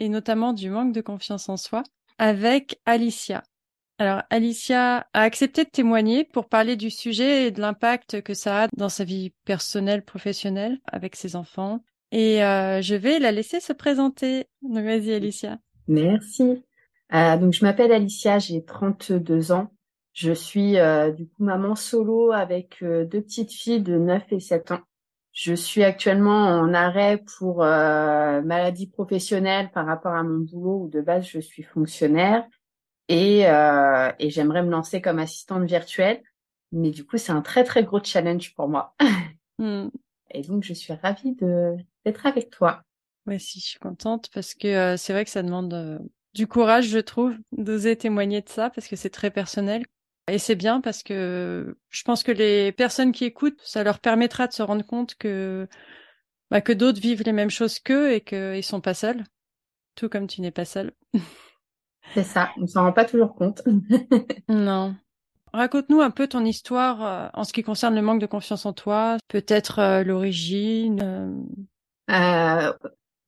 et notamment du manque de confiance en soi avec Alicia. Alors Alicia a accepté de témoigner pour parler du sujet et de l'impact que ça a dans sa vie personnelle, professionnelle, avec ses enfants. Et euh, je vais la laisser se présenter. Vas-y Alicia. Merci. Euh, donc je m'appelle Alicia, j'ai 32 ans. Je suis euh, du coup maman solo avec deux petites filles de 9 et 7 ans. Je suis actuellement en arrêt pour euh, maladie professionnelle par rapport à mon boulot où de base je suis fonctionnaire et, euh, et j'aimerais me lancer comme assistante virtuelle. Mais du coup, c'est un très très gros challenge pour moi. Hmm. Et donc, je suis ravie de d'être avec toi. Moi aussi, je suis contente parce que euh, c'est vrai que ça demande euh, du courage, je trouve, d'oser témoigner de ça parce que c'est très personnel. Et c'est bien parce que je pense que les personnes qui écoutent, ça leur permettra de se rendre compte que bah, que d'autres vivent les mêmes choses qu'eux et qu'ils sont pas seuls, tout comme tu n'es pas seul. C'est ça, on s'en rend pas toujours compte. non. Raconte-nous un peu ton histoire euh, en ce qui concerne le manque de confiance en toi, peut-être euh, l'origine. Euh...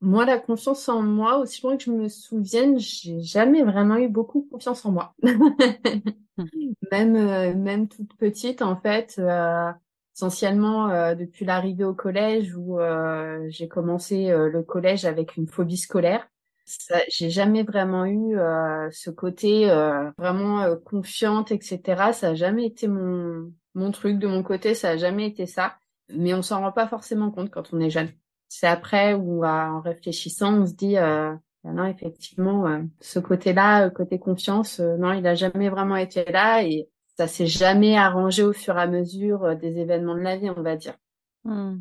Moi, la confiance en moi, aussi loin que je me souvienne, j'ai jamais vraiment eu beaucoup confiance en moi. même, euh, même toute petite, en fait, euh, essentiellement euh, depuis l'arrivée au collège où j'ai commencé le collège avec une phobie scolaire. J'ai jamais vraiment eu ce côté vraiment confiante, etc. Ça a jamais été mon mon truc de mon côté, ça a jamais été ça. Mais on s'en rend pas forcément compte quand on est jeune c'est après ou en réfléchissant, on se dit euh, bah non effectivement euh, ce côté-là, euh, côté confiance, non il a jamais vraiment été là et ça s'est jamais arrangé au fur et à mesure des événements de la vie, on va dire. Hmm.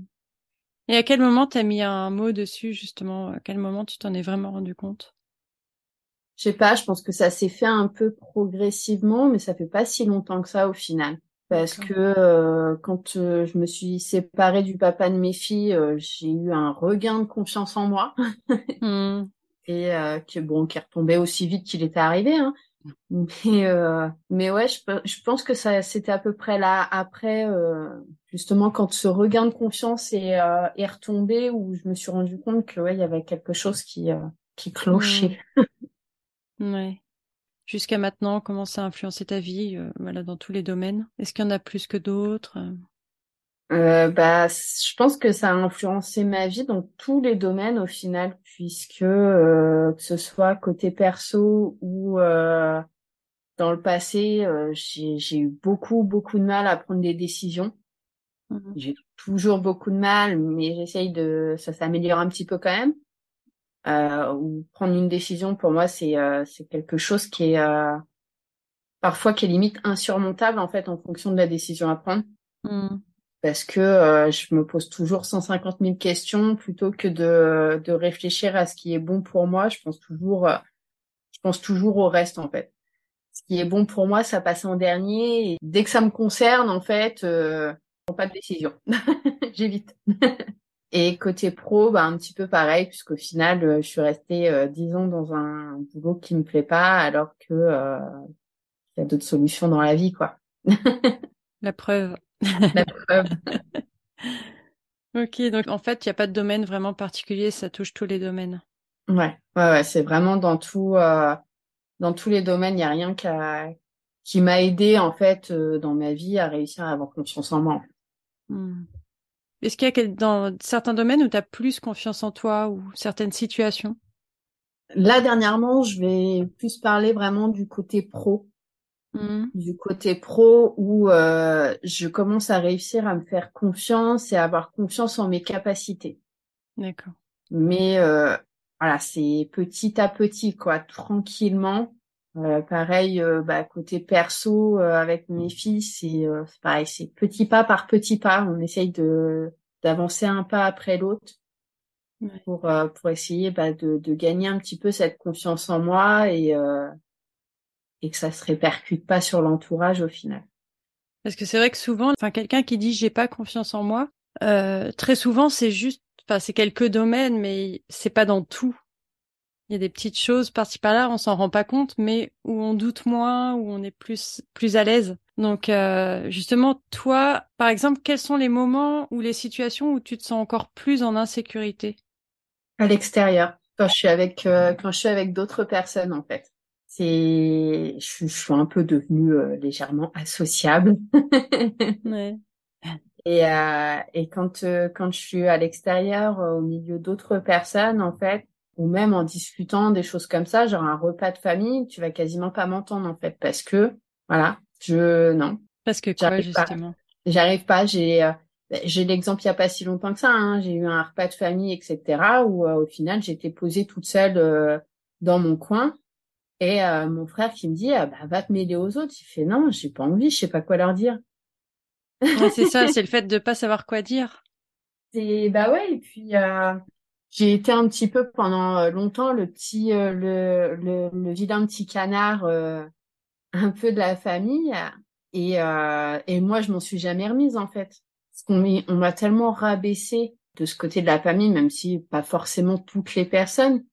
Et à quel moment t'as mis un mot dessus justement? À quel moment tu t'en es vraiment rendu compte? Je sais pas, je pense que ça s'est fait un peu progressivement, mais ça fait pas si longtemps que ça au final parce que euh, quand euh, je me suis séparée du papa de mes filles, euh, j'ai eu un regain de confiance en moi mmh. et que bon, qui retombait aussi vite qu'il était arrivé. Hein. Mais mais ouais, je, je, pense que ça c'était à peu près là après justement quand ce regain de confiance est, est retombé où je me suis rendu compte que ouais il y avait quelque chose qui qui clochait. Mmh. ouais jusqu'à maintenant, comment ça a influencé ta vie, euh, voilà, dans tous les domaines? Est-ce qu'il y en a plus que d'autres euh, bah, je pense que ça a influencé ma vie dans tous les domaines au final, puisque euh, que ce soit côté perso ou dans le passé, j'ai eu beaucoup beaucoup de mal à prendre des décisions. Mmh. J'ai toujours beaucoup de mal, mais j'essaye de ça s'améliore un petit peu quand même. euh, ou prendre une décision pour moi c'est euh, c'est quelque chose qui est euh, parfois qui est limite insurmontable en fait en fonction de la décision à prendre. Mmh. parce que euh, je me pose toujours 150 000 questions plutôt que de de réfléchir à ce qui est bon pour moi. Je pense toujours euh, je pense toujours au reste en fait. Ce qui est bon pour moi ça passe en dernier. Et dès que ça me concerne en fait euh, je prends pas de décision. J'évite Et côté pro, bah, un petit peu pareil, puisqu'au final, euh, je suis restée euh, ans dans un boulot qui me plaît pas, alors que euh, il y a d'autres solutions dans la vie, quoi. la preuve. la preuve. ok, donc en fait, il n'y a pas de domaine vraiment particulier, ça touche tous les domaines. Ouais, ouais, ouais, c'est vraiment dans tout, dans tous les domaines, il n'y a rien qui, qui m'a aidé en fait dans ma vie à réussir à avoir confiance en moi. Hmm. Est-ce qu'il y a dans certains domaines où tu as plus confiance en toi ou certaines situations? Là, dernièrement, je vais plus parler vraiment du côté pro. Mmh. Du côté pro où euh, je commence à réussir à me faire confiance et à avoir confiance en mes capacités. D'accord. Mais euh, voilà, c'est petit à petit, quoi, tranquillement. Euh, pareil, euh, bah, côté perso euh, avec mes filles, c'est pareil, c'est petit pas par petit pas. On essaye de d'avancer un pas après l'autre. pour euh, pour essayer bah, de, de gagner un petit peu cette confiance en moi et euh, et que ça se répercute pas sur l'entourage au final. Parce que c'est vrai que souvent, enfin quelqu'un qui dit j'ai pas confiance en moi, euh, très souvent c'est juste, enfin c'est quelques domaines, mais c'est pas dans tout. Il y a des petites choses par-ci par-là, on s'en rend pas compte, mais où on doute moins, où on est plus plus à l'aise. Donc euh, justement, toi, par exemple, quels sont les moments ou les situations où tu te sens encore plus en insécurité? À l'extérieur, quand je suis avec euh, quand je suis avec d'autres personnes en fait. C'est je, je, suis un peu devenue euh, légèrement associable. ouais. Et euh, et quand quand je suis à l'extérieur au milieu d'autres personnes en fait, ou même en discutant des choses comme ça, genre un repas de famille, tu vas quasiment pas m'entendre en fait parce que voilà, je non. Parce que quoi justement? J'arrive pas. J'ai euh, j'ai l'exemple il y a pas si longtemps que ça. Hein. J'ai eu un repas de famille, etc. Où euh, au final j'étais posée toute seule euh, dans mon coin et mon frère qui me dit ah, bah va te mêler aux autres. Il fait non, j'ai pas envie, je sais pas quoi leur dire. c'est ça, c'est le fait de pas savoir quoi dire. Et bah ouais. Et puis j'ai été un petit peu pendant longtemps le petit le, le, le vilain petit canard un peu de la famille. Et euh, et moi je m'en suis jamais remise en fait. Parce qu'on on m'a tellement rabaissé de ce côté de la famille même si pas forcément toutes les personnes.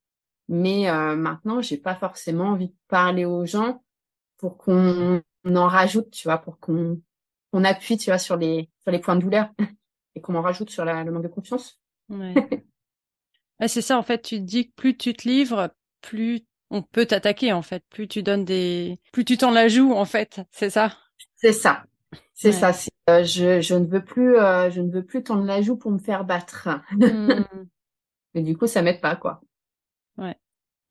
Mais euh, maintenant j'ai pas forcément envie de parler aux gens pour qu'on en rajoute tu vois pour qu'on on appuie tu vois sur les sur les points de douleur et qu'on en rajoute sur la, le manque de confiance. Ouais. c'est ça en fait tu te dis que plus tu te livres plus on peut t'attaquer en fait. Plus tu donnes des, plus tu t'en la joues en fait, c'est ça? C'est ça, c'est ça. Euh, je, je ne veux plus, euh, je ne veux plus tendre la joue pour me faire battre. Hmm. Mais du coup, ça m'aide pas quoi. Ouais.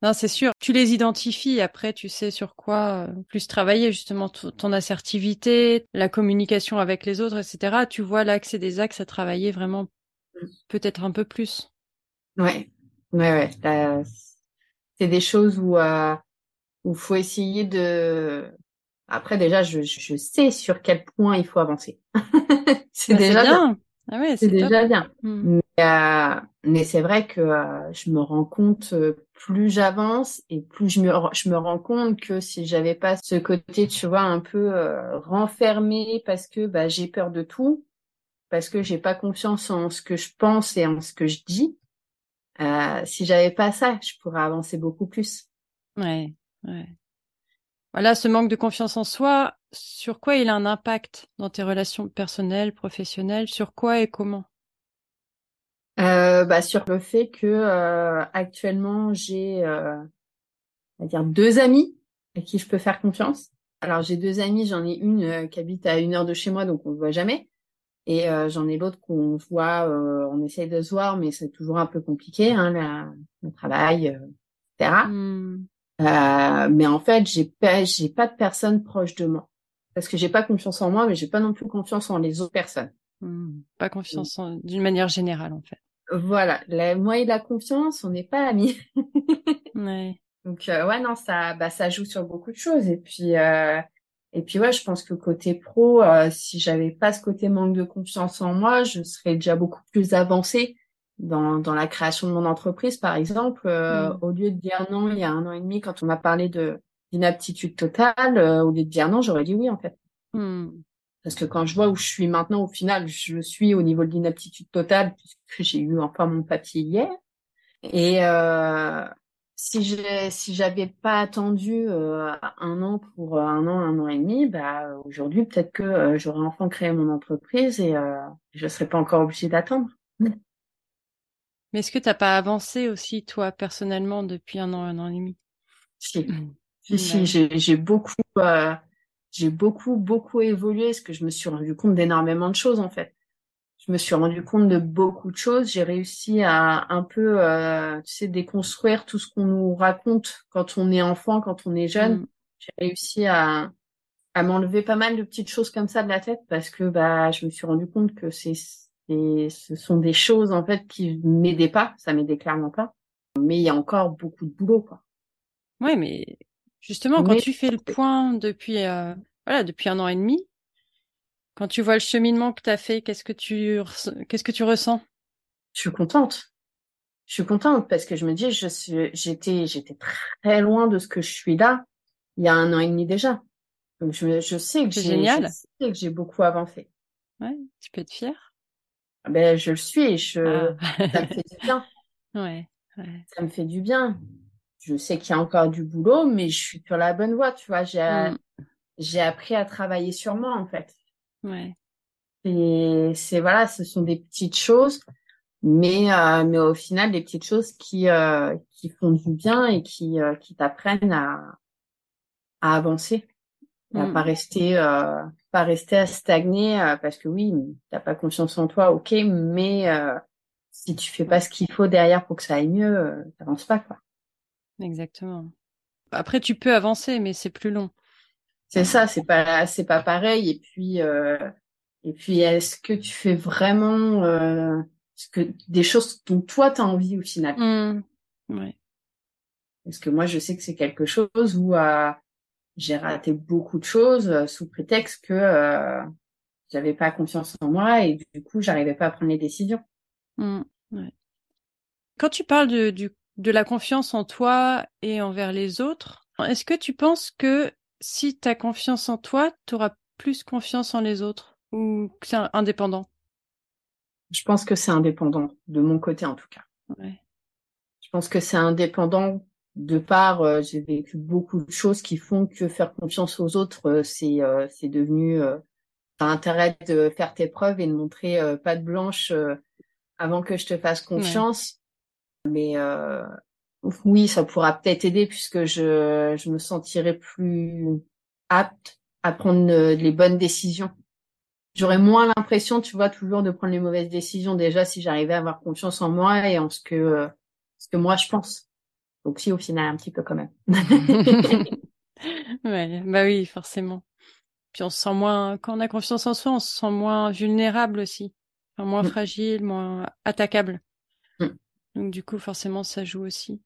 Non, c'est sûr. Tu les identifies. Après, tu sais sur quoi euh, plus travailler justement ton assertivité, la communication avec les autres, etc. Tu vois là que c'est des axes à travailler vraiment mm. peut-être un peu plus. Ouais, ouais, ouais. C'est des choses où euh, où faut essayer de après déjà je, je sais sur quel point il faut avancer. C'est bah, déjà bien, Ah ouais, c'est déjà bien. Mais, euh, mais c'est vrai que euh, je me rends compte euh, plus j'avance et plus je me je me rends compte que si j'avais pas ce côté tu vois un peu renfermé parce que bah j'ai peur de tout parce que j'ai pas confiance en ce que je pense et en ce que je dis euh, si j'avais pas ça, je pourrais avancer beaucoup plus. Ouais, ouais. Voilà, ce manque de confiance en soi, sur quoi il a un impact dans tes relations personnelles, professionnelles, sur quoi et comment? Euh, bah, sur le fait que euh, actuellement j'ai, euh, va dire deux amis à qui je peux faire confiance. Alors j'ai deux amis, j'en ai une euh, qui habite à une heure de chez moi, donc on ne voit jamais. Et euh, j'en ai l'autre qu'on voit, euh, on essaye de se voir, mais c'est toujours un peu compliqué, hein, la, le travail, euh, etc. Hmm. Euh, mais en fait, j'ai pas, j'ai pas de personne proche de moi parce que j'ai pas confiance en moi, mais j'ai pas non plus confiance en les autres personnes. Hmm. Pas confiance d'une manière générale, en fait. Voilà, la, moi et la confiance, on n'est pas amis. ouais. Donc ouais, non, ça, bah ça joue sur beaucoup de choses. Et puis et puis ouais, je pense que côté pro, euh, si j'avais pas ce côté manque de confiance en moi, je serais déjà beaucoup plus avancée dans, dans la création de mon entreprise, par exemple. Euh, mm. Au lieu de dire non il y a un an et demi quand on m'a parlé de d'inaptitude totale, euh, au lieu de dire non, j'aurais dit oui en fait. Mm. Parce que quand je vois où je suis maintenant, au final, je suis au niveau de l'inaptitude totale puisque j'ai eu enfin mon papier hier. Et, euh, si je si j'avais pas attendu euh, un an pour euh, un an un an et demi bah aujourd'hui peut-être que euh, j'aurais enfin créé mon entreprise et euh, je serais pas encore obligée d'attendre. Mais est-ce que t'as pas avancé aussi toi personnellement depuis un an un an et demi? Si. Si, si j'ai j'ai beaucoup j'ai beaucoup beaucoup évolué parce que je me suis rendu compte d'énormément de choses en fait je me suis rendu compte de beaucoup de choses. J'ai réussi à un peu, euh, tu sais, déconstruire tout ce qu'on nous raconte quand on est enfant, quand on est jeune. Mm. J'ai réussi à, à m'enlever pas mal de petites choses comme ça de la tête parce que bah je me suis rendu compte que c'est ce sont des choses en fait qui m'aidaient pas, ça m'aidait clairement pas. Mais il y a encore beaucoup de boulot quoi. Ouais, mais justement quand tu fais le point depuis euh, voilà depuis un an et demi, quand tu vois le cheminement que tu as fait, qu'est-ce que tu qu'est-ce que tu ressens? Je suis contente. je suis contente parce que je me dis, je suis, j'étais, j'étais très loin de ce que je suis là il y a un an et demi déjà. Donc je, je sais que j'ai, génial. je sais que j'ai beaucoup avancé. Ouais, tu peux être fière? Ben je le suis je, Ah. ça me fait du bien. Ouais, ouais. Ça me fait du bien. Je sais qu'il y a encore du boulot, mais je suis sur la bonne voie, tu vois. J'ai, Mm, j'ai appris à travailler sur moi en fait. Ouais. Et c'est voilà, ce sont des petites choses, mais euh, mais au final des petites choses qui euh, qui font du bien et qui euh, qui t'apprennent à à avancer, et à Mm. pas rester euh, pas rester à stagner euh, parce que oui, t'as pas confiance en toi, ok, mais euh, si tu fais pas ce qu'il faut derrière pour que ça aille mieux, t'avances pas quoi. Exactement. Après, tu peux avancer, mais c'est plus long. C'est ça, c'est pas c'est pas pareil. Et puis euh, et puis est-ce que tu fais vraiment euh, ce que des choses dont toi t'as envie au final? Mm. Ouais. Parce que moi je sais que c'est quelque chose où euh, j'ai raté beaucoup de choses euh, sous prétexte que euh, j'avais pas confiance en moi et du coup j'arrivais pas à prendre les décisions. Mm. Ouais. Quand tu parles de, du, de la confiance en toi et envers les autres, est-ce que tu penses que si tu as confiance en toi, tu auras plus confiance en les autres ou que c'est indépendant? Je pense que c'est indépendant de mon côté en tout cas. Ouais. Je pense que c'est indépendant de part euh, j'ai vécu beaucoup de choses qui font que faire confiance aux autres euh, c'est euh, c'est devenu t'as intérêt de faire tes preuves et de montrer euh, patte blanche avant que je te fasse confiance mais oui ça pourra peut-être aider puisque je je me sentirai plus apte à prendre euh, les bonnes décisions j'aurais moins l'impression tu vois toujours de prendre les mauvaises décisions déjà si j'arrivais à avoir confiance en moi et en ce que euh, ce que moi je pense donc si au final un petit peu quand même ouais, bah oui, forcément. Puis on se sent moins, quand on a confiance en soi, on se sent moins vulnérable aussi. Enfin, moins Mm. fragile, moins attaquable. Mm. Donc du coup, forcément, ça joue aussi.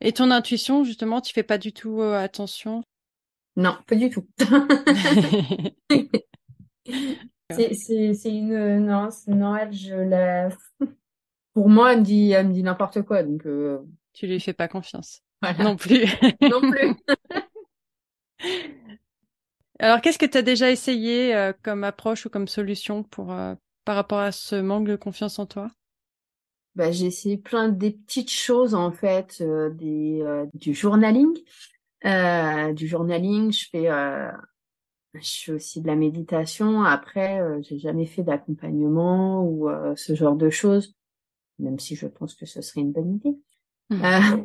Et ton intuition, justement, tu fais pas du tout euh, attention? non pas du tout c'est une non elle je la pour moi elle me dit elle me dit n'importe quoi donc euh, tu lui fais pas confiance. voilà Non plus. non plus Alors, qu'est-ce que tu as déjà essayé euh, comme approche ou comme solution pour euh, par rapport à ce manque de confiance en toi? Bah j'ai essayé plein des petites choses en fait euh, des euh, du journaling euh, du journaling je fais euh, je fais aussi de la méditation après euh, j'ai jamais fait d'accompagnement ou euh, ce genre de choses même si je pense que ce serait une bonne idée. Euh,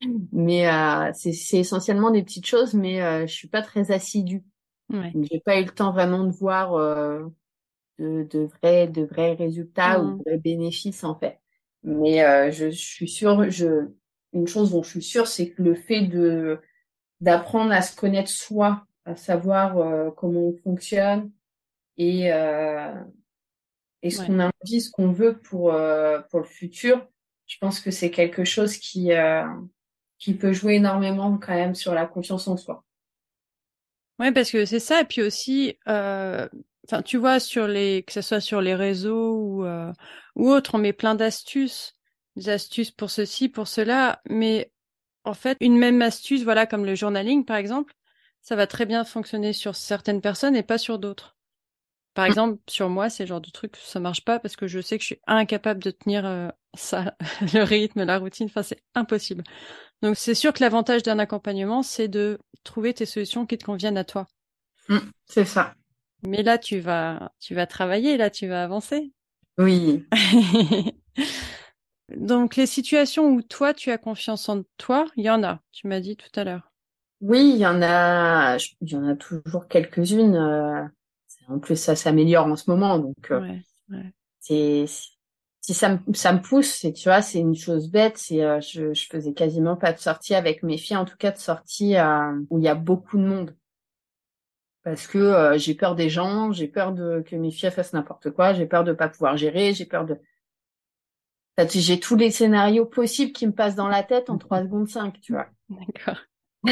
mais euh, c'est essentiellement des petites choses mais euh, je suis pas très assidue Ouais. J'ai pas eu le temps vraiment de voir euh, de, de vrais de vrais résultats ou Mhm. de vrais bénéfices en fait. Mais euh, je, je suis sûre, je une chose dont je suis sûre, c'est que le fait de d'apprendre à se connaître soi, à savoir euh, comment on fonctionne et euh, et ce Ouais. qu'on a envie, ce qu'on veut pour pour le futur, je pense que c'est quelque chose qui qui peut jouer énormément quand même sur la confiance en soi. Ouais, parce que c'est ça. Et puis aussi, euh, enfin, tu vois, sur les, que ce soit sur les réseaux ou, euh, ou autres, on met plein d'astuces, des astuces pour ceci, pour cela. Mais en fait, une même astuce, voilà, comme le journaling, par exemple, ça va très bien fonctionner sur certaines personnes et pas sur d'autres. Par exemple, sur moi, c'est le genre de truc, ça marche pas parce que je sais que je suis incapable de tenir euh, ça, le rythme, la routine. Enfin, c'est impossible. Donc, c'est sûr que l'avantage d'un accompagnement, c'est de trouver tes solutions qui te conviennent à toi. Mm, c'est ça. Mais là, tu vas, tu vas travailler, là, tu vas avancer. Oui. Donc, les situations où toi, tu as confiance en toi, il y en a, tu m'as dit tout à l'heure. Oui, il y en a, il y en a toujours quelques-unes. euh, en plus, ça s'améliore en ce moment, donc euh, Ouais. c'est si ça me ça me pousse, c'est tu vois, c'est une chose bête. C'est euh, je je faisais quasiment pas de sortie avec mes filles, en tout cas de sortie euh, où il y a beaucoup de monde, parce que euh, j'ai peur des gens, j'ai peur de que mes filles fassent n'importe quoi, j'ai peur de pas pouvoir gérer, j'ai peur de j'ai tous les scénarios possibles qui me passent dans la tête en 3 secondes 5, tu vois. D'accord.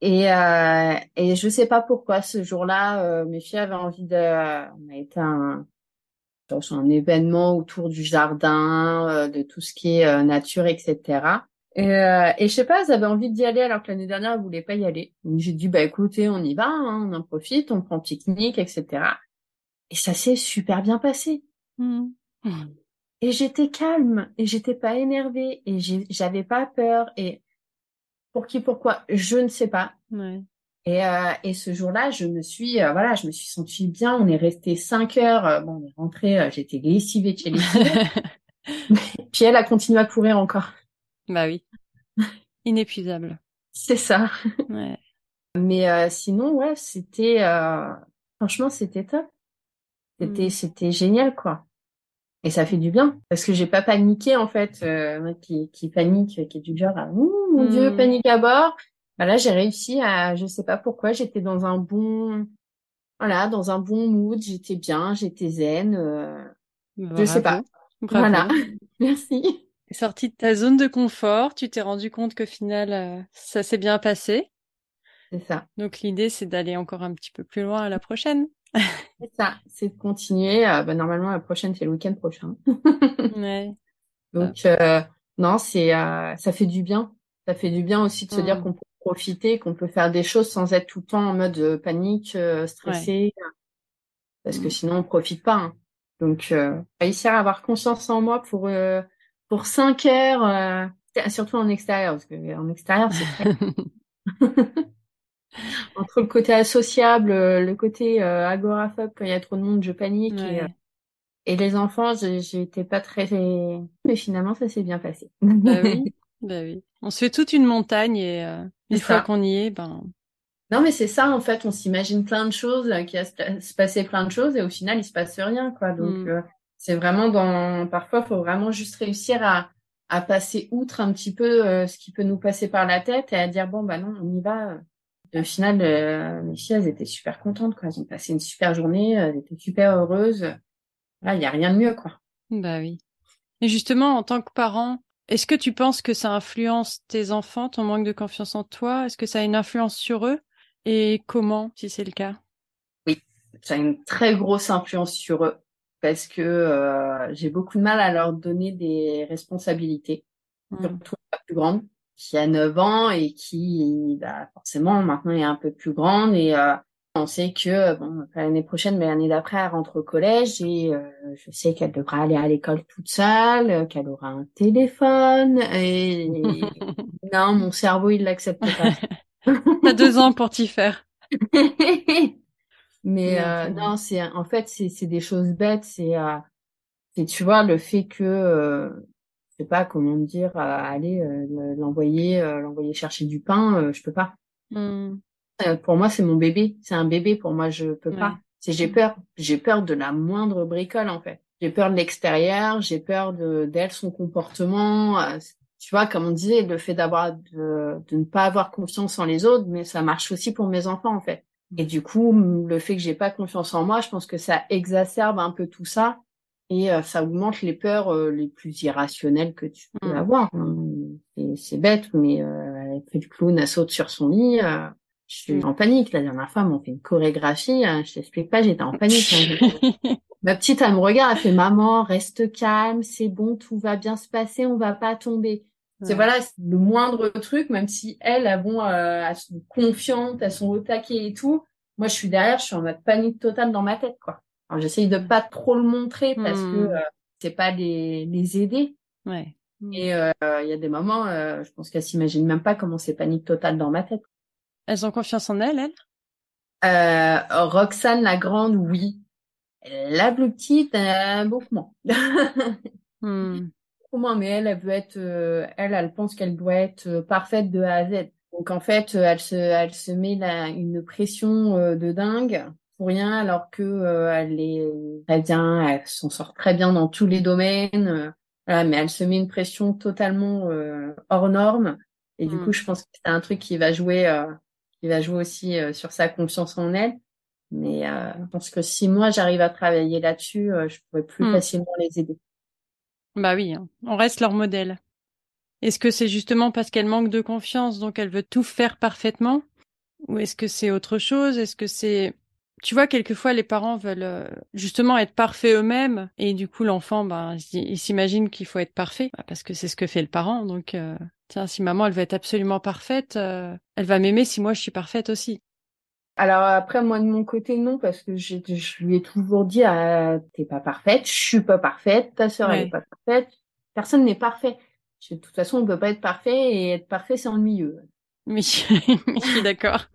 Et, euh, et je sais pas pourquoi ce jour-là, euh, mes filles avaient envie de. On a été un, un événement autour du jardin, de tout ce qui est nature, etc. Et, et je sais pas, avaient envie d'y aller alors que l'année dernière elles voulaient pas y aller. J'ai dit bah écoutez, on y va, hein, on en profite, on prend pique-nique, etc. Et ça s'est super bien passé. Mmh. Et j'étais calme et j'étais pas énervée et j'avais pas peur et pour qui pourquoi je ne sais pas. Ouais. Et, euh, et ce jour-là, je me suis euh, voilà, je me suis sentie bien. On est resté cinq heures. Euh, bon, on est rentré. Euh, j'étais lessivée de chez Puis elle a continué à courir encore. Bah oui. Inépuisable. C'est ça. Ouais. Mais sinon, ouais, c'était franchement, c'était top. C'était mmh. c'était génial quoi. Et ça fait du bien parce que j'ai pas paniqué en fait, euh, qui, qui panique, qui est du genre mon dieu, mmh. panique à bord. Bah là, j'ai réussi à, je sais pas pourquoi, j'étais dans un bon, voilà, dans un bon mood, j'étais bien, j'étais zen. Euh, je sais pas. Voilà, merci. Sortie de ta zone de confort, tu t'es rendu compte qu'au final, euh, ça s'est bien passé. C'est ça. Donc l'idée, c'est d'aller encore un petit peu plus loin à la prochaine. c'est ça, c'est de continuer. Euh, bah, normalement, la prochaine, c'est le week-end prochain. ouais. Donc, euh, non, c'est, ça fait du bien. Ça fait du bien aussi de se dire mmh. qu'on peut profiter, qu'on peut faire des choses sans être tout le temps en mode panique, stressé. Parce que mmh. sinon, on profite pas. Hein. Donc, réussir à avoir conscience en moi pour pour cinq heures, surtout en extérieur, parce que en extérieur, c'est Entre le côté associable, euh, le côté euh, agoraphobe, quand il y a trop de monde, je panique. Et, euh, et, les enfants, j'étais pas très... Mais finalement, ça s'est bien passé. Bah oui, bah oui. On se fait toute une montagne et une fois qu'on y est, ben... Non, mais c'est ça, en fait. On s'imagine plein de choses, qu'il va se passer plein de choses et au final, il se passe rien, quoi. Donc, mm. C'est vraiment dans... Parfois, il faut vraiment juste réussir à à passer outre un petit peu ce qui peut nous passer par la tête et à dire bon bah non on y va au final, euh, mes filles, elles étaient super contentes, quoi. Elles ont passé une super journée, elles étaient super heureuses. Là, il y a rien de mieux, quoi. Bah oui. Et justement, en tant que parent, est-ce que tu penses que ça influence tes enfants, ton manque de confiance en toi? Est-ce que ça a une influence sur eux? Et comment, si c'est le cas? Oui, ça a une très grosse influence sur eux parce que euh, j'ai beaucoup de mal à leur donner des responsabilités, mmh. surtout la plus grande qui a 9 ans et qui, bah, forcément, maintenant est un peu plus grande et euh, on sait que bon l'année prochaine, mais l'année d'après, elle rentre au collège et euh, je sais qu'elle devra aller à l'école toute seule, qu'elle aura un téléphone et, non, mon cerveau il l'accepte pas. T'as deux ans pour t'y faire. mais euh, non, c'est en fait c'est c'est des choses bêtes, c'est euh, tu vois le fait que sais pas comment dire, aller euh, l'envoyer, euh, l'envoyer chercher du pain, euh, je peux pas. Mmh. pour moi, c'est mon bébé, c'est un bébé. Pour moi, je peux pas. C'est j'ai peur, j'ai peur de la moindre bricole en fait. J'ai peur de l'extérieur, j'ai peur de d'elle, son comportement. tu vois, comme on disait, le fait d'avoir de, de ne pas avoir confiance en les autres, mais ça marche aussi pour mes enfants en fait. Et du coup, le fait que j'ai pas confiance en moi, je pense que ça exacerbe un peu tout ça et euh, ça augmente les peurs euh, les plus irrationnelles que tu peux mmh. avoir. Hein. C'est bête, mais euh, elle fait le clown, elle saute sur son lit. Euh, je suis mmh. en panique. La dernière fois, on fait une chorégraphie. je t'explique pas, j'étais en panique. Hein. Ma petite, elle me regarde, elle fait maman, reste calme, c'est bon, tout va bien se passer, on va pas tomber. C'est voilà le moindre truc, même si elle, elles, bon, euh, elles sont confiantes, elles sont au taquet et tout. Moi, je suis derrière, je suis en mode panique totale dans ma tête, quoi. Alors j'essaye de pas trop le montrer parce que hmm. euh, c'est pas les, les aider. Ouais. Et euh, il y a des moments, euh, je pense qu'elles s'imaginent même pas comment c'est panique totale dans ma tête. Elles ont confiance en elles, elles? Euh, Roxane la grande, oui. La plus petite, beaucoup moins. hmm. Moins, mais elle, elle veut être, elle, elle pense qu'elle doit être parfaite de A à Z. Donc en fait, elle se, elle se met la, une pression de dingue rien alors que euh, elle est très bien, elle s'en sort très bien dans tous les domaines. Euh, mais elle se met une pression totalement euh, hors norme. Et du coup, mmh. je pense que c'est un truc qui va jouer, qui va jouer aussi sur sa confiance en elle. Mais je pense que si moi j'arrive à travailler là-dessus, je pourrais plus mmh. facilement les aider. Bah oui, hein. on reste leur modèle. Est-ce que c'est justement parce qu'elle manque de confiance, donc elle veut tout faire parfaitement? Ou est-ce que c'est autre chose? Est-ce que c'est tu vois, quelquefois les parents veulent euh, justement être parfaits eux-mêmes et du coup l'enfant, ben, il s'imagine qu'il faut être parfait bah, parce que c'est ce que fait le parent. Donc, euh, tiens, si maman elle veut être absolument parfaite, euh, elle va m'aimer si moi je suis parfaite aussi. Alors après moi de mon côté non parce que je, je lui ai toujours dit ah, t'es pas parfaite, je suis pas parfaite, ta sœur elle est pas parfaite, personne n'est parfait. De toute façon on peut pas être parfait et être parfait c'est ennuyeux. Oui, je suis d'accord.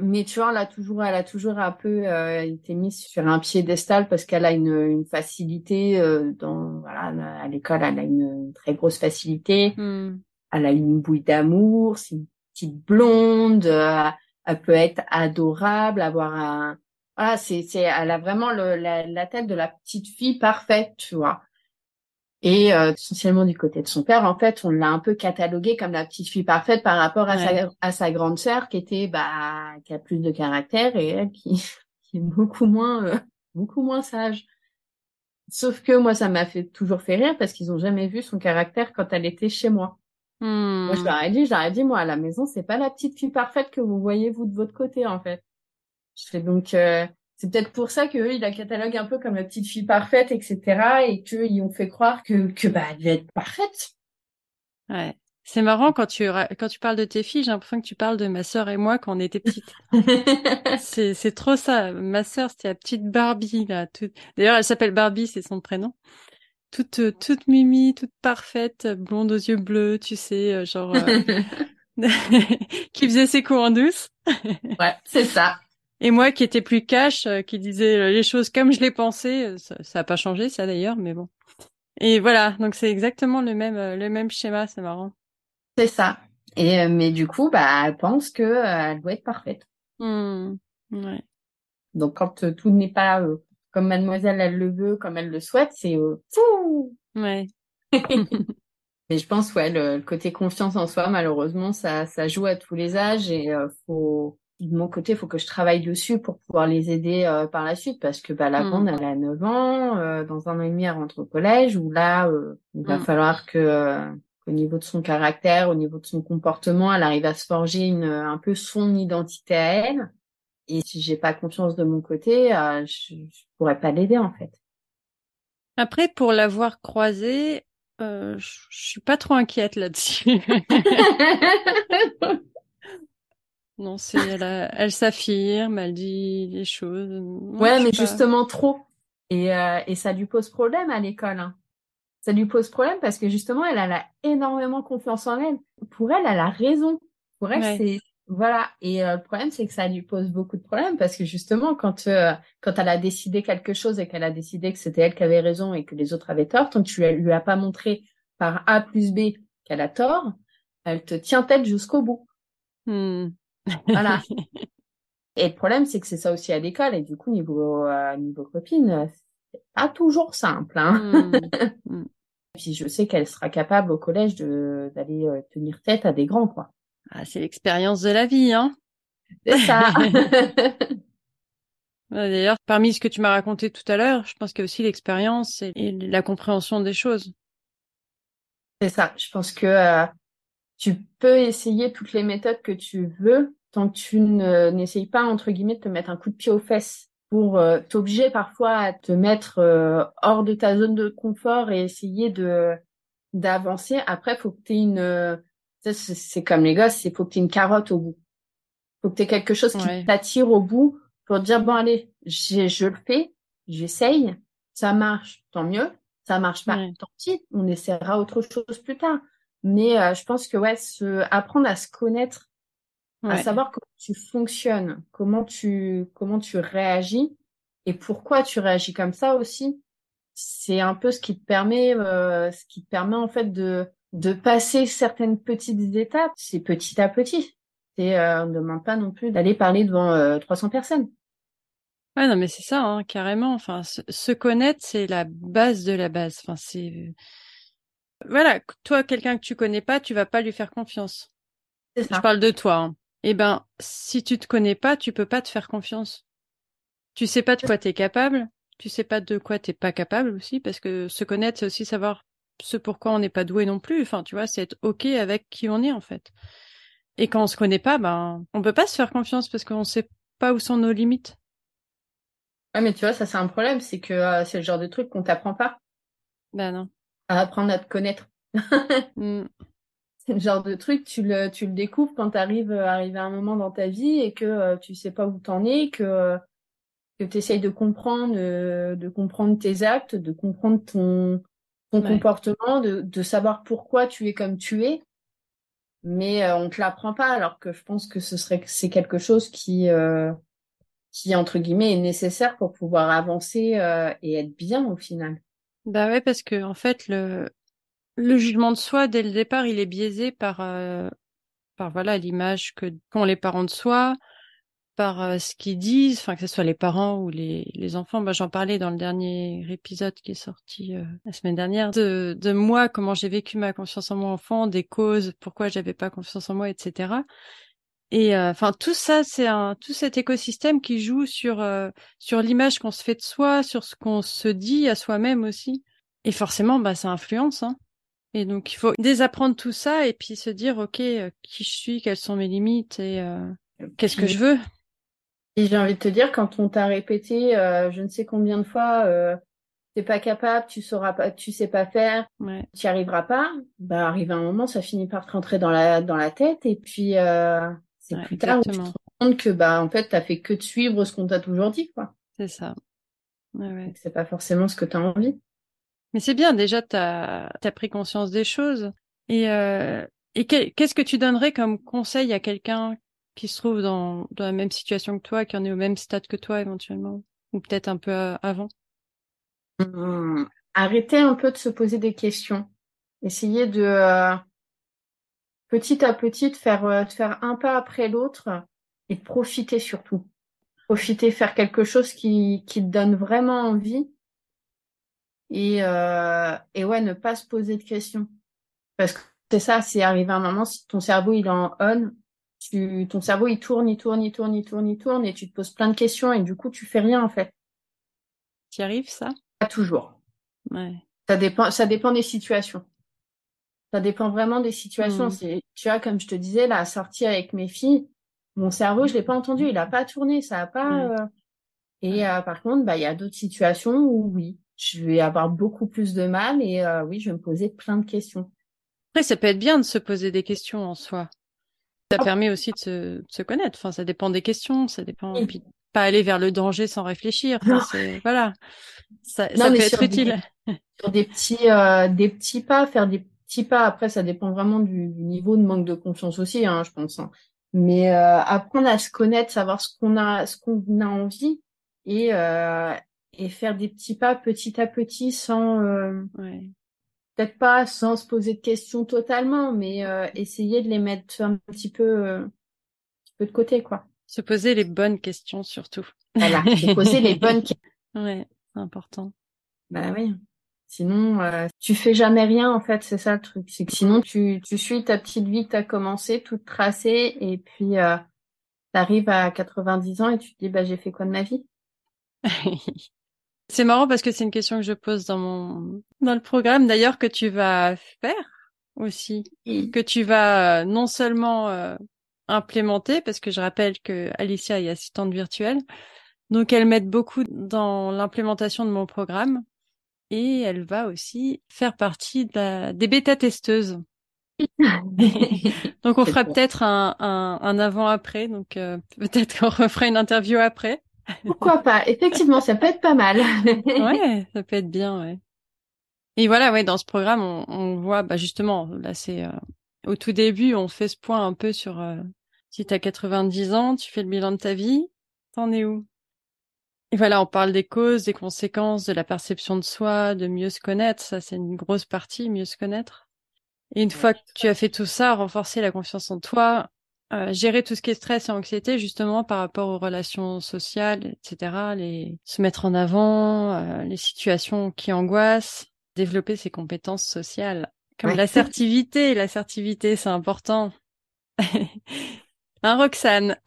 Mais tu vois, elle a toujours, elle a toujours un peu euh, été mise sur un piédestal parce qu'elle a une, une facilité euh, dans, voilà, à l'école, elle a une, très grosse facilité. Hmm. Elle a une bouille d'amour, c'est une petite blonde, euh, elle peut être adorable, avoir un, voilà, c'est, c'est, elle a vraiment le, la, la tête de la petite fille parfaite, tu vois. Et euh, essentiellement du côté de son père, en fait, on l'a un peu catalogué comme la petite fille parfaite par rapport à sa à sa grande sœur qui était bah qui a plus de caractère et elle qui, qui est beaucoup moins euh, beaucoup moins sage. Sauf que moi, ça m'a fait toujours fait rire parce qu'ils ont jamais vu son caractère quand elle était chez moi. Moi, je hmm. leur ai dit, ai dit, moi, à la maison, c'est pas la petite fille parfaite que vous voyez vous de votre côté, en fait. Je fais donc, euh, c'est peut-être pour ça qu'eux, ils la cataloguent un peu comme la petite fille parfaite, etc. Et qu'ils ont fait croire que, que bah, elle devait être parfaite. Ouais. C'est marrant quand tu quand tu parles de tes filles, j'ai l'impression que tu parles de ma sœur et moi quand on était petites. c'est c'est trop ça. Ma sœur, c'était la petite Barbie là. D'ailleurs, elle s'appelle Barbie, c'est son prénom. Toute toute mimi, toute parfaite, blonde aux yeux bleus, tu sais, euh, genre euh, qui faisait ses coups en douce. ouais, c'est ça. Et moi qui étais plus cash, euh, qui disais les choses comme je les pensais, euh, ça, ça a pas changé ça d'ailleurs, mais bon. Et voilà, donc c'est exactement le même euh, le même schéma, c'est marrant. C'est ça. Et mais du coup, bah elle pense que elle doit être parfaite. Mmh. Ouais. Donc quand tout n'est pas comme mademoiselle elle le veut, comme elle le souhaite, c'est fou. Ouais. Mais je pense ouais le, côté confiance en soi malheureusement ça ça joue à tous les âges et faut de mon côté, il faut que je travaille dessus pour pouvoir les aider euh, par la suite parce que bah, la mmh. grande, elle a 9 ans, euh, dans un an et demi, elle rentre au collège où là, euh, il va mmh. falloir que au niveau de son caractère, au niveau de son comportement, elle arrive à se forger une, un peu son identité à elle. Et si j'ai pas confiance de mon côté, je, je pourrais pas l'aider en fait. Après, pour l'avoir croisée, je suis pas trop inquiète là-dessus. Non, c'est elle, elle s'affirme, elle dit des choses. ouais, mais justement trop. Et, euh, et ça lui pose problème à l'école. Hein. Ça lui pose problème parce que justement, elle, elle a énormément confiance en elle. Pour elle, elle a raison. Pour elle, c'est voilà. Et euh, le problème, c'est que ça lui pose beaucoup de problèmes parce que justement, quand euh, quand elle a décidé quelque chose et qu'elle a décidé que c'était elle qui avait raison et que les autres avaient tort, tant que tu lui as pas montré par A plus B qu'elle a tort, elle te tient tête jusqu'au bout. Hmm. Voilà. et le problème, c'est que c'est ça aussi à l'école. Et du coup, niveau, euh, niveau copine, c'est pas toujours simple. Hein. Mmh. Mmh. Puis je sais qu'elle sera capable au collège de d'aller euh, tenir tête à des grands, quoi. Ah, c'est l'expérience de la vie, hein. C'est ça. D'ailleurs, parmi ce que tu m'as raconté tout à l'heure, je pense qu'il y a aussi l'expérience et, la compréhension des choses. C'est ça. Je pense que euh, tu peux essayer toutes les méthodes que tu veux, tant que tu n'essayes pas, entre guillemets, de te mettre un coup de pied aux fesses pour euh, t'obliger parfois à te mettre euh, hors de ta zone de confort et essayer de d'avancer. Après, faut que tu aies une... c'est comme les gosses, il faut que tu aies une carotte au bout. faut que tu aies quelque chose qui t'attire au bout pour dire, bon, allez, je le fais, j'essaye, ça marche, tant mieux. Ça marche pas, tant pis, on essaiera autre chose plus tard. Mais euh, je pense que ouais, se, apprendre à se connaître à savoir comment tu fonctionnes, comment tu comment tu réagis et pourquoi tu réagis comme ça aussi. C'est un peu ce qui te permet euh, ce qui te permet en fait de de passer certaines petites étapes, c'est petit à petit. Et euh, on ne demande pas non plus d'aller parler devant euh, 300 personnes. Ouais, non, mais c'est ça, hein, carrément. Enfin, se, connaître, c'est la base de la base. Enfin, c'est voilà, toi, quelqu'un que tu connais pas, tu vas pas lui faire confiance. Je parle de toi. Hein eh ben, si tu te connais pas, tu peux pas te faire confiance. Tu sais pas de quoi tu es capable, tu sais pas de quoi t'es pas capable aussi, parce que se connaître, c'est aussi savoir ce pourquoi on n'est pas doué non plus. Enfin, tu vois, c'est être ok avec qui on est en fait. Et quand on se connaît pas, ben, on peut pas se faire confiance parce qu'on sait pas où sont nos limites. Ouais, mais tu vois, ça c'est un problème, c'est que euh, c'est le genre de truc qu'on t'apprend pas Ben non. à apprendre à te connaître. Mm. C'est le genre de truc, tu le, tu le découvres quand tu arrives à un moment dans ta vie et que euh, tu sais pas où t'en es, que, que tu essayes de comprendre, euh, de comprendre tes actes, de comprendre ton, ton Ouais. comportement, de, de savoir pourquoi tu es comme tu es. Mais euh, on te l'apprend pas, alors que je pense que ce serait c'est quelque chose qui, euh, qui entre guillemets est nécessaire pour pouvoir avancer euh, et être bien au final. Bah ouais, parce que en fait, le, le jugement de soi, dès le départ, il est biaisé par, euh, par voilà, l'image que qu'ont les parents de soi, par euh, ce qu'ils disent, enfin que ce soit les parents ou les, les enfants. Bah, j'en parlais dans le dernier épisode qui est sorti euh, la semaine dernière de, de moi, comment j'ai vécu ma confiance en moi enfant, des causes, pourquoi j'avais pas confiance en moi, etc. Et euh, enfin tout ça, c'est un tout cet écosystème qui joue sur euh, sur l'image qu'on se fait de soi, sur ce qu'on se dit à soi-même aussi. Et forcément, bah ça influence. Hein. Et donc il faut désapprendre tout ça et puis se dire ok euh, qui je suis, quelles sont mes limites et euh, qu'est-ce que je veux? Et j'ai envie de te dire, quand on t'a répété euh, je ne sais combien de fois, euh, t'es pas capable, tu sauras pas, tu sais pas faire, Ouais. tu y arriveras pas, bah arrive un moment, ça finit par te rentrer dans la dans la tête et puis euh, c'est Ouais, plus tard où tu te rends compte que bah en fait t'as fait que de suivre ce qu'on t'a toujours dit quoi. C'est ça. Ouais, C'est pas forcément ce que t'as envie. Mais c'est bien, déjà, t'as as pris conscience des choses. Et, euh, et qu'est-ce que tu donnerais comme conseil à quelqu'un qui se trouve dans, la même situation que toi, qui en est au même stade que toi éventuellement, ou peut-être un peu euh, avant Hum, Arrêter un peu de se poser des questions. Essayer de euh, petit à petit de faire euh, de faire un pas après l'autre et de profiter surtout. Profiter, faire quelque chose qui te donne vraiment envie et et ouais, ne pas se poser de questions. Parce que c'est ça, c'est arrivé un moment si ton cerveau il est en on, tu ton cerveau il tourne, il tourne, il tourne, il tourne, il tourne et tu te poses plein de questions et du coup tu fais rien en fait. T'y arrives, ça? Pas toujours. Ouais. Ça dépend, ça dépend des situations. Ça dépend vraiment des situations. Mm. C'est, tu vois, comme je te disais, la sortie avec mes filles, mon cerveau, je l'ai pas entendu, il a pas tourné, ça a pas. Euh, Et euh, par contre, bah, il y a d'autres situations où oui, je vais avoir beaucoup plus de mal et euh, oui, je vais me poser plein de questions. Après, ça peut être bien de se poser des questions en soi. Ça Ah. permet aussi de se, de se connaître. Enfin, ça dépend des questions, ça dépend. Oui. Puis pas aller vers le danger sans réfléchir. Enfin, voilà. Ça, Non, ça peut être des- utile. Sur des petits, euh, des petits pas, faire des petits pas. Après, ça dépend vraiment du, du niveau de manque de confiance aussi, hein, je pense. hein. Mais euh, apprendre à se connaître, savoir ce qu'on a, ce qu'on a envie et euh, et faire des petits pas petit à petit sans euh, Ouais. Peut-être pas sans se poser de questions totalement, mais euh, essayer de les mettre un petit peu, euh, un petit peu de côté, quoi. Se poser les bonnes questions surtout. Voilà, se poser les bonnes questions. Ouais, c'est important. Bah oui. Sinon, euh, tu fais jamais rien, en fait, c'est ça le truc. C'est que sinon, tu, tu suis ta petite vie que t'as commencé, toute tracée, et puis euh, t'arrives à 90 ans et tu te dis, bah j'ai fait quoi de ma vie? c'est marrant parce que c'est une question que je pose dans mon dans le programme d'ailleurs que tu vas faire aussi, que tu vas euh, non seulement euh, implémenter parce que je rappelle que Alicia est assistante virtuelle, donc elle m'aide beaucoup dans l'implémentation de mon programme et elle va aussi faire partie de la- des bêta-testeuses. Donc on fera peut-être un, un, un avant-après, donc euh, peut-être qu'on refera une interview après. Pourquoi pas? Effectivement, ça peut être pas mal. Ouais, ça peut être bien, ouais. Et voilà, ouais, dans ce programme, on, on voit, bah justement, là c'est euh, au tout début, on fait ce point un peu sur euh, si t'as 90 ans, tu fais le bilan de ta vie, t'en es où? Et voilà, on parle des causes, des conséquences, de la perception de soi, de mieux se connaître, ça c'est une grosse partie, mieux se connaître. Et une fois que tu as fait tout ça, renforcer la confiance en toi, euh, gérer tout ce qui est stress et anxiété justement par rapport aux relations sociales, etc. Les se mettre en avant, euh, les situations qui angoissent, développer ses compétences sociales, comme Ouais. l'assertivité. L'assertivité, c'est important. Un Roxane.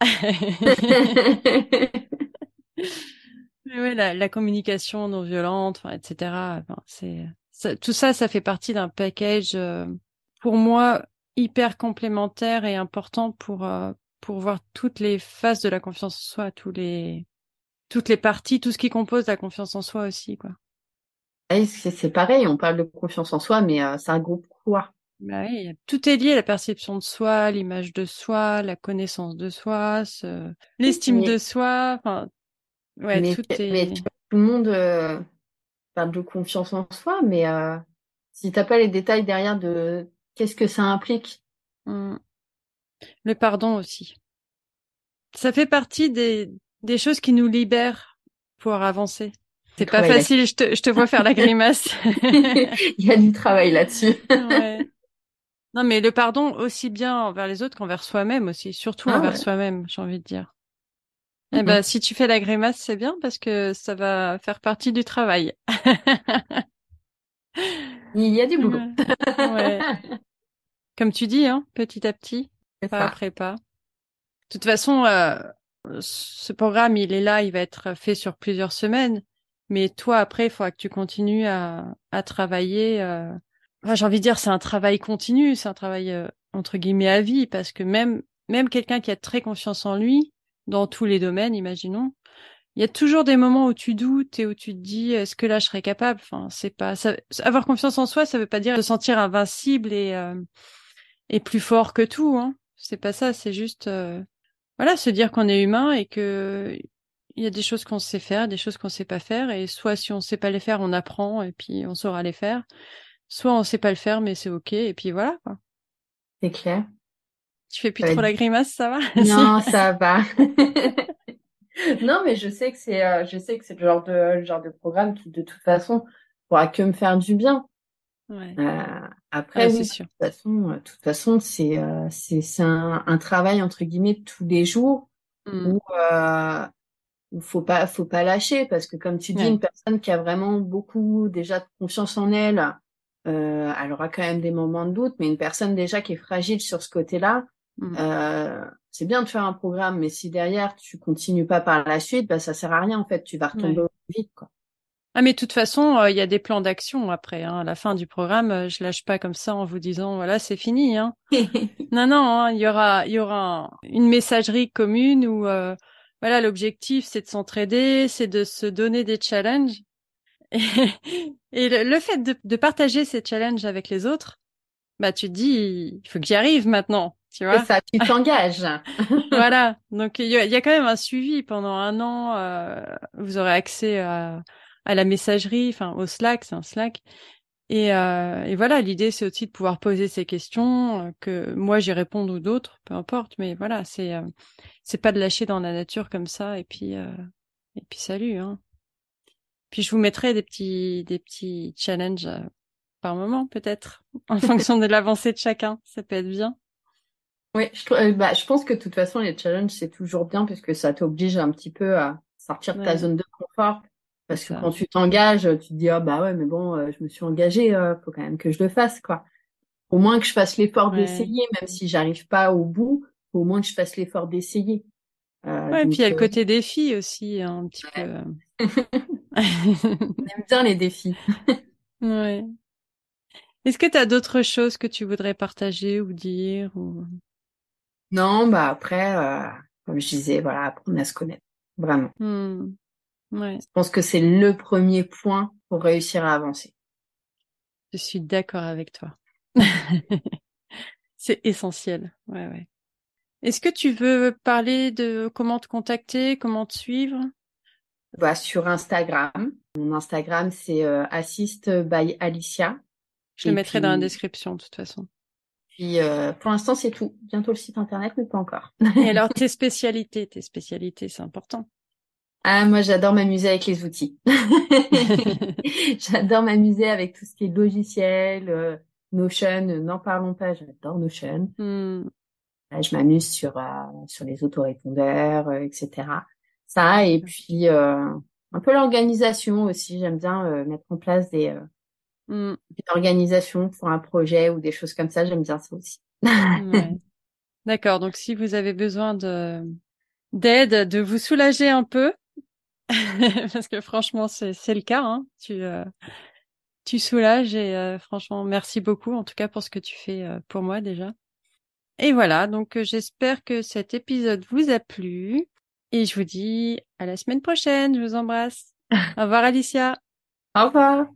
Ouais, la, la communication non violente, enfin, etc. Enfin, c'est tout ça, ça fait partie d'un package euh, pour moi hyper complémentaire et important pour euh, pour voir toutes les phases de la confiance en soi, tous les toutes les parties, tout ce qui compose la confiance en soi aussi, quoi. c'est pareil, on parle de confiance en soi, mais euh, ça regroupe quoi? Bah oui, tout est lié, la perception de soi, l'image de soi, la connaissance de soi, l'estime de soi, enfin, ouais, mais, tout est... mais tout le monde euh, parle de confiance en soi, mais euh, si t'as pas les détails derrière de qu'est-ce que ça implique? Mmh. Le pardon aussi. Ça fait partie des, des choses qui nous libèrent pour avancer. C'est pas facile, je te, je te vois faire la grimace. Il y a du travail là-dessus. ouais. Non, mais le pardon aussi bien envers les autres qu'envers soi-même aussi, surtout ah envers soi-même, j'ai envie de dire. Eh ben, si tu fais la grimace, c'est bien parce que ça va faire partie du travail. Il y a du boulot. ouais. Comme tu dis, hein, petit à petit, pas après pas. De toute façon, euh, ce programme, il est là, il va être fait sur plusieurs semaines. Mais toi, après, il faudra que tu continues à, à travailler. Euh... Enfin, j'ai envie de dire, c'est un travail continu, c'est un travail euh, entre guillemets à vie, parce que même même quelqu'un qui a très confiance en lui, dans tous les domaines, imaginons, il y a toujours des moments où tu doutes et où tu te dis est-ce que là je serais capable? Enfin c'est pas ça... avoir confiance en soi ça veut pas dire se sentir invincible et euh, et plus fort que tout hein. C'est pas ça c'est juste euh, voilà se dire qu'on est humain et que il y a des choses qu'on sait faire des choses qu'on sait pas faire et soit si on sait pas les faire on apprend et puis on saura les faire. Soit on sait pas le faire mais c'est ok et puis voilà quoi. C'est clair. Tu fais plus trop la grimace ça va? Non ça va non, mais je sais que c'est, euh, je sais que c'est le genre de, le genre de programme qui, de toute façon, pourra que me faire du bien. Ouais. Euh, après, sûr. De toute façon, euh, de toute façon, c'est, euh, c'est, c'est un, un, travail entre guillemets tous les jours mmh. où, euh, où faut pas, faut pas lâcher parce que comme tu dis, une personne qui a vraiment beaucoup déjà de confiance en elle, euh, elle aura quand même des moments de doute, mais une personne déjà qui est fragile sur ce côté-là, mmh. euh, c'est bien de faire un programme, mais si derrière tu continues pas par la suite, bah ça sert à rien en fait, tu vas retomber vite quoi. Ah mais de toute façon, euh, il y a des plans d'action après. Hein. À la fin du programme, euh, je lâche pas comme ça en vous disant voilà c'est fini. Hein. non non, hein, il y aura il y aura une messagerie commune où euh, voilà l'objectif c'est de s'entraider, c'est de se donner des challenges et, le, fait de, de, partager ces challenges avec les autres, bah tu te dis il faut que j'y arrive maintenant tu vois? ça, tu t'engages. voilà. Donc il y, a, quand même un suivi pendant un an. Euh, vous aurez accès à, à la messagerie, enfin au Slack, c'est un Slack. Et, euh, et voilà, l'idée c'est aussi de pouvoir poser ces questions, euh, que moi j'y réponde ou d'autres, peu importe. Mais voilà, c'est euh, c'est pas de lâcher dans la nature comme ça et puis euh, et puis salut. Hein. Puis je vous mettrai des petits des petits challenges par moment peut-être en fonction de l'avancée de chacun. Ça peut être bien. Oui, je, euh, bah, je pense que de toute façon, les challenges, c'est toujours bien parce que ça t'oblige un petit peu à sortir de ta zone de confort. Parce que quand tu t'engages, tu te dis, ah bah ouais, mais bon, euh, je me suis engagée, euh, faut quand même que je le fasse, quoi. Au moins que je fasse l'effort d'essayer, même si j'arrive pas au bout, au moins que je fasse l'effort d'essayer. Ouais, et puis il y a le côté défi aussi, hein, un petit peu. On aime bien les défis. ouais. Est-ce que tu as d'autres choses que tu voudrais partager ou dire ou... Non, bah après, euh, comme je disais, voilà, apprendre à se connaître, vraiment. Mmh. Ouais. Je pense que c'est le premier point pour réussir à avancer. Je suis d'accord avec toi. c'est essentiel. Ouais, ouais. Est-ce que tu veux parler de comment te contacter, comment te suivre? Bah, Sur Instagram. Mon Instagram, c'est euh, Assist by Alicia. Je le mettrai dans la description, de toute façon. Puis euh, pour l'instant, c'est tout. Bientôt le site internet, mais pas encore. Et alors tes spécialités, tes spécialités, c'est important. Ah, moi, j'adore m'amuser avec les outils. j'adore m'amuser avec tout ce qui est logiciel, euh, Notion. N'en parlons pas, j'adore Notion. Hmm. je m'amuse sur euh, sur les autorépondeurs, euh, etc. Ça et puis un peu l'organisation aussi. J'aime bien mettre en place des Mmh. Une organisation pour un projet ou des choses comme ça, j'aime bien ça aussi. D'accord. Donc, si vous avez besoin de d'aide, de vous soulager un peu, parce que franchement, c'est c'est le cas. Hein. Tu euh, tu soulages et euh, franchement, merci beaucoup en tout cas pour ce que tu fais euh, pour moi déjà. Et voilà. Donc, j'espère que cet épisode vous a plu. Et je vous dis à la semaine prochaine. Je vous embrasse. Au revoir Alicia. Au revoir.